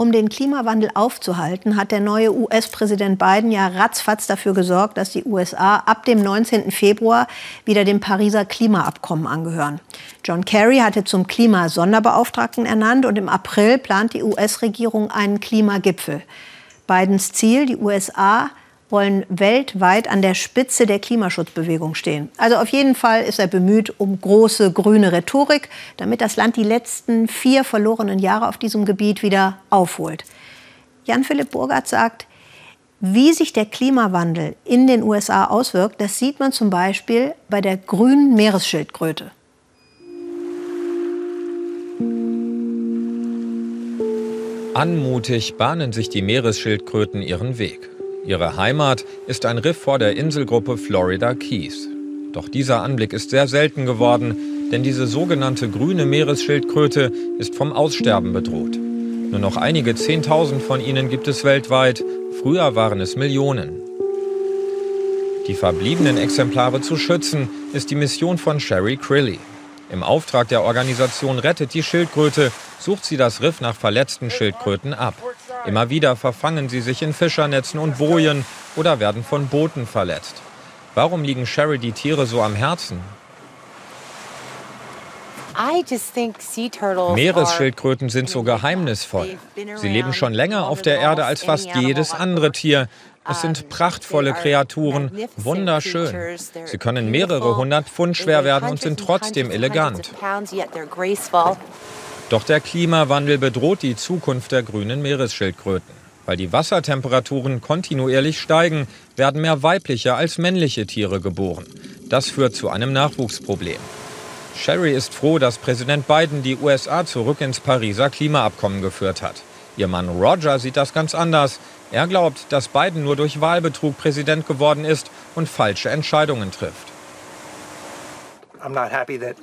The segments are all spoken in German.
Um den Klimawandel aufzuhalten, hat der neue US-Präsident Biden ja ratzfatz dafür gesorgt, dass die USA ab dem 19. Februar wieder dem Pariser Klimaabkommen angehören. John Kerry hatte zum Klimasonderbeauftragten ernannt und im April plant die US-Regierung einen Klimagipfel. Bidens Ziel, die USA wollen weltweit an der Spitze der Klimaschutzbewegung stehen. Also auf jeden Fall ist er bemüht um große grüne Rhetorik, damit das Land die letzten vier verlorenen Jahre auf diesem Gebiet wieder aufholt. Jan-Philipp Burgert sagt, wie sich der Klimawandel in den USA auswirkt, das sieht man zum Beispiel bei der grünen Meeresschildkröte. Anmutig bahnen sich die Meeresschildkröten ihren Weg. Ihre Heimat ist ein Riff vor der Inselgruppe Florida Keys. Doch dieser Anblick ist sehr selten geworden, denn diese sogenannte grüne Meeresschildkröte ist vom Aussterben bedroht. Nur noch einige Zehntausend von ihnen gibt es weltweit, früher waren es Millionen. Die verbliebenen Exemplare zu schützen, ist die Mission von Sherry Crilly. Im Auftrag der Organisation Rettet die Schildkröte sucht sie das Riff nach verletzten Schildkröten ab. Immer wieder verfangen sie sich in Fischernetzen und Bojen oder werden von Booten verletzt. Warum liegen Sherry die Tiere so am Herzen? Meeresschildkröten sind so geheimnisvoll. Sie leben schon länger auf der Erde als fast jedes andere Tier. Es sind prachtvolle Kreaturen, wunderschön. Sie können mehrere hundert Pfund schwer werden und sind trotzdem elegant. Doch der Klimawandel bedroht die Zukunft der grünen Meeresschildkröten. Weil die Wassertemperaturen kontinuierlich steigen, werden mehr weibliche als männliche Tiere geboren. Das führt zu einem Nachwuchsproblem. Sherry ist froh, dass Präsident Biden die USA zurück ins Pariser Klimaabkommen geführt hat. Ihr Mann Roger sieht das ganz anders. Er glaubt, dass Biden nur durch Wahlbetrug Präsident geworden ist und falsche Entscheidungen trifft. I'm not happy that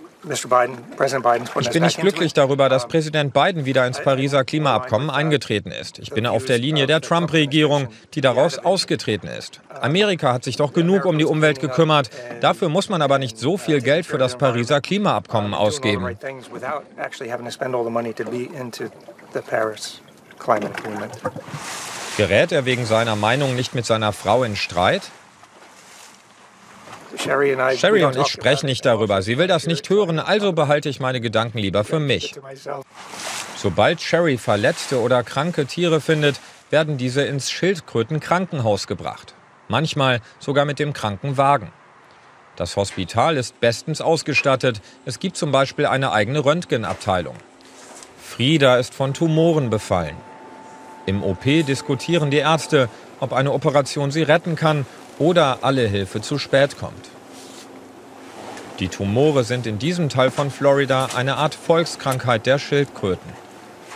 ich bin nicht glücklich darüber, dass Präsident Biden wieder ins Pariser Klimaabkommen eingetreten ist. Ich bin auf der Linie der Trump-Regierung, die daraus ausgetreten ist. Amerika hat sich doch genug um die Umwelt gekümmert. Dafür muss man aber nicht so viel Geld für das Pariser Klimaabkommen ausgeben. Gerät er wegen seiner Meinung nicht mit seiner Frau in Streit? Sherry und ich sprechen nicht darüber. Sie will das nicht hören, also behalte ich meine Gedanken lieber für mich. Sobald Sherry verletzte oder kranke Tiere findet, werden diese ins Schildkrötenkrankenhaus gebracht. Manchmal sogar mit dem Krankenwagen. Das Hospital ist bestens ausgestattet. Es gibt zum Beispiel eine eigene Röntgenabteilung. Frieda ist von Tumoren befallen. Im OP diskutieren die Ärzte, ob eine Operation sie retten kann oder alle Hilfe zu spät kommt. Die Tumore sind in diesem Teil von Florida eine Art Volkskrankheit der Schildkröten.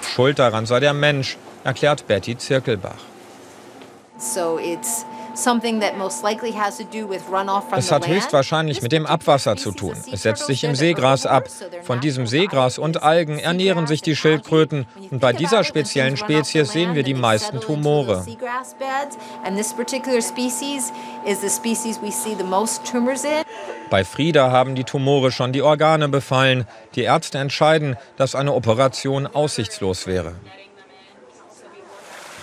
Schuld daran sei der Mensch, erklärt Betty Zirkelbach. So it's es hat höchstwahrscheinlich mit dem Abwasser zu tun. Es setzt sich im Seegras ab. Von diesem Seegras und Algen ernähren sich die Schildkröten. Und bei dieser speziellen Spezies sehen wir die meisten Tumore. Bei Frieda haben die Tumore schon die Organe befallen. Die Ärzte entscheiden, dass eine Operation aussichtslos wäre.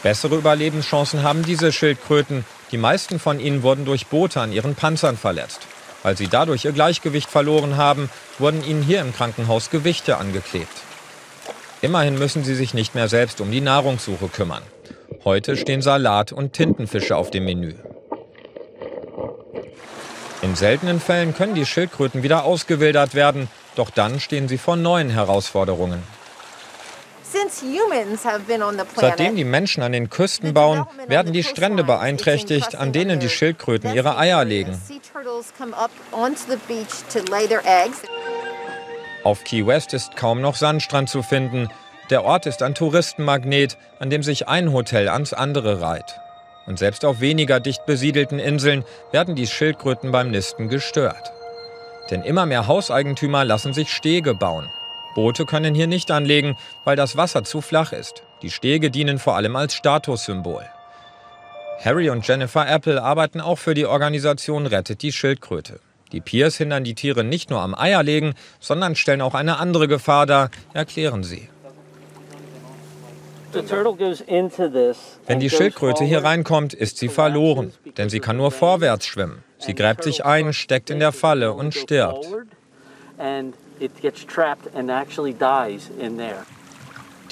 Bessere Überlebenschancen haben diese Schildkröten. Die meisten von ihnen wurden durch Boote an ihren Panzern verletzt. Weil sie dadurch ihr Gleichgewicht verloren haben, wurden ihnen hier im Krankenhaus Gewichte angeklebt. Immerhin müssen sie sich nicht mehr selbst um die Nahrungssuche kümmern. Heute stehen Salat und Tintenfische auf dem Menü. In seltenen Fällen können die Schildkröten wieder ausgewildert werden, doch dann stehen sie vor neuen Herausforderungen. Seitdem die Menschen an den Küsten bauen, werden die Strände beeinträchtigt, an denen die Schildkröten ihre Eier legen. Auf Key West ist kaum noch Sandstrand zu finden. Der Ort ist ein Touristenmagnet, an dem sich ein Hotel ans andere reiht. Und selbst auf weniger dicht besiedelten Inseln werden die Schildkröten beim Nisten gestört. Denn immer mehr Hauseigentümer lassen sich Stege bauen. Boote können hier nicht anlegen, weil das Wasser zu flach ist. Die Stege dienen vor allem als Statussymbol. Harry und Jennifer Apple arbeiten auch für die Organisation Rettet die Schildkröte. Die Piers hindern die Tiere nicht nur am Eierlegen, sondern stellen auch eine andere Gefahr dar, erklären sie. Wenn die Schildkröte hier reinkommt, ist sie verloren, denn sie kann nur vorwärts schwimmen. Sie gräbt sich ein, steckt in der Falle und stirbt.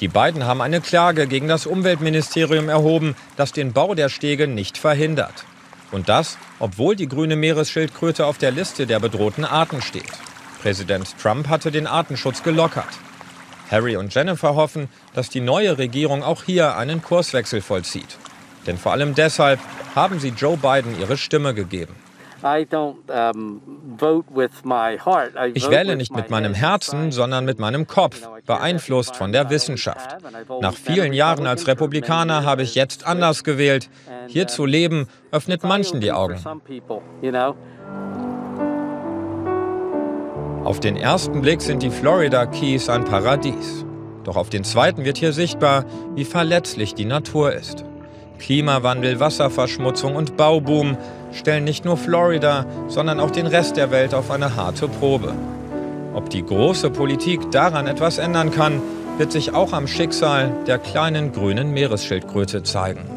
Die beiden haben eine Klage gegen das Umweltministerium erhoben, das den Bau der Stege nicht verhindert. Und das, obwohl die grüne Meeresschildkröte auf der Liste der bedrohten Arten steht. Präsident Trump hatte den Artenschutz gelockert. Harry und Jennifer hoffen, dass die neue Regierung auch hier einen Kurswechsel vollzieht. Denn vor allem deshalb haben sie Joe Biden ihre Stimme gegeben. Ich wähle nicht mit meinem Herzen, sondern mit meinem Kopf, beeinflusst von der Wissenschaft. Nach vielen Jahren als Republikaner habe ich jetzt anders gewählt. Hier zu leben öffnet manchen die Augen. Auf den ersten Blick sind die Florida Keys ein Paradies. Doch auf den zweiten wird hier sichtbar, wie verletzlich die Natur ist. Klimawandel, Wasserverschmutzung und Bauboom stellen nicht nur Florida, sondern auch den Rest der Welt auf eine harte Probe. Ob die große Politik daran etwas ändern kann, wird sich auch am Schicksal der kleinen grünen Meeresschildkröte zeigen.